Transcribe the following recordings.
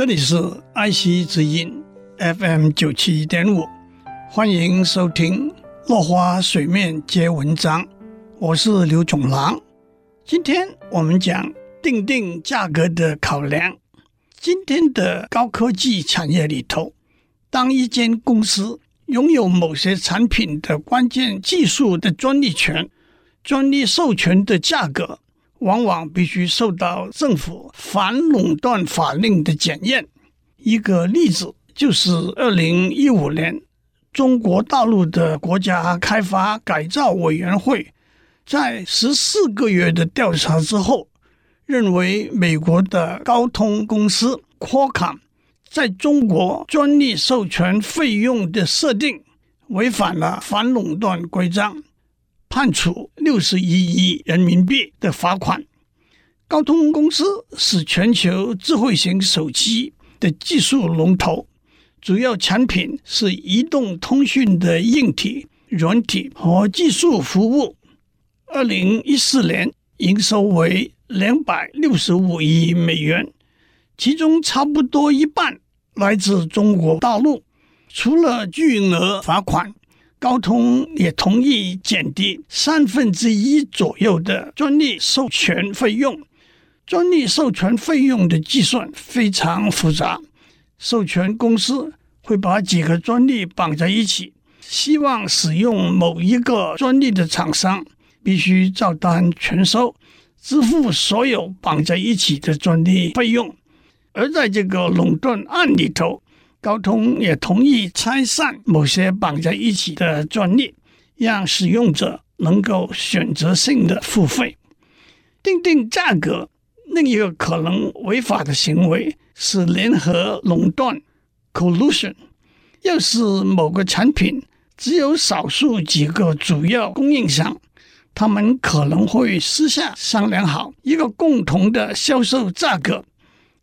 这里是爱惜之音 FM 九七点五，欢迎收听《落花水面皆文章》，我是刘总郎。今天我们讲定定价格的考量。今天的高科技产业里头，当一间公司拥有某些产品的关键技术的专利权，专利授权的价格，往往必须受到政府反垄断法令的检验。一个例子就是二零一五年，中国大陆的国家开发改造委员会在十四个月的调查之后，认为美国的高通公司 Qualcomm 在中国专利授权费用的设定违反了反垄断规章。判处六十一亿人民币的罚款。高通公司是全球智慧型手机的技术龙头，主要产品是移动通讯的硬体、软体和技术服务。二零一四年营收为两百六十五亿美元，其中差不多一半来自中国大陆。除了巨额罚款。高通也同意减低三分之一左右的专利授权费用。专利授权费用的计算非常复杂，授权公司会把几个专利绑在一起，希望使用某一个专利的厂商必须照单全收，支付所有绑在一起的专利费用。而在这个垄断案里头，高通也同意拆散某些绑在一起的专利，让使用者能够选择性的付费。定定价格，另一个可能违法的行为是联合垄断 （collusion）。要是某个产品只有少数几个主要供应商，他们可能会私下商量好一个共同的销售价格。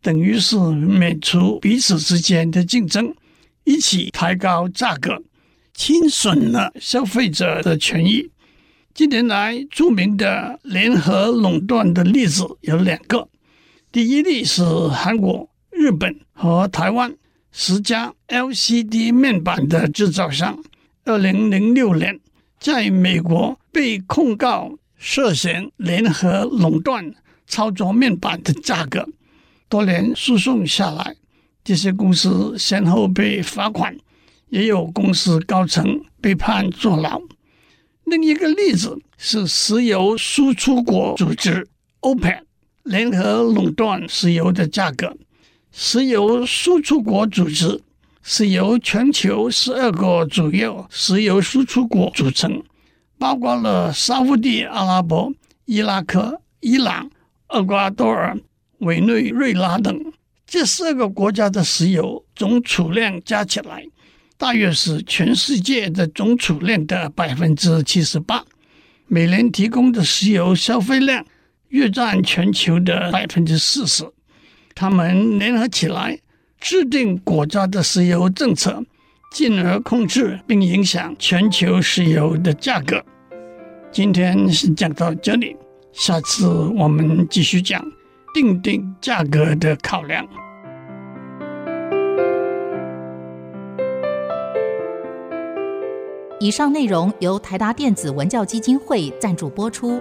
等于是免除彼此之间的竞争，一起抬高价格，侵损了消费者的权益。近年来著名的联合垄断的例子有两个，第一例是韩国、日本和台湾十家 LCD 面板的制造商，二零零六年在美国被控告涉嫌联合垄断操作面板的价格。多年诉讼下来，这些公司先后被罚款，也有公司高层被判坐牢。另一个例子是石油输出国组织 OPEC 联合垄断石油的价格。石油输出国组织是由全球十二个主要石油输出国组成，包括了沙乌地阿拉伯、伊拉克、伊朗、厄瓜多尔。委内瑞拉等这四个国家的石油总储量加起来，大约是全世界的总储量的百分之七十八。每年提供的石油消费量约占全球的百分之四十。他们联合起来制定国家的石油政策，进而控制并影响全球石油的价格。今天是讲到这里，下次我们继续讲。定定价格的考量。以上内容由台达电子文教基金会赞助播出。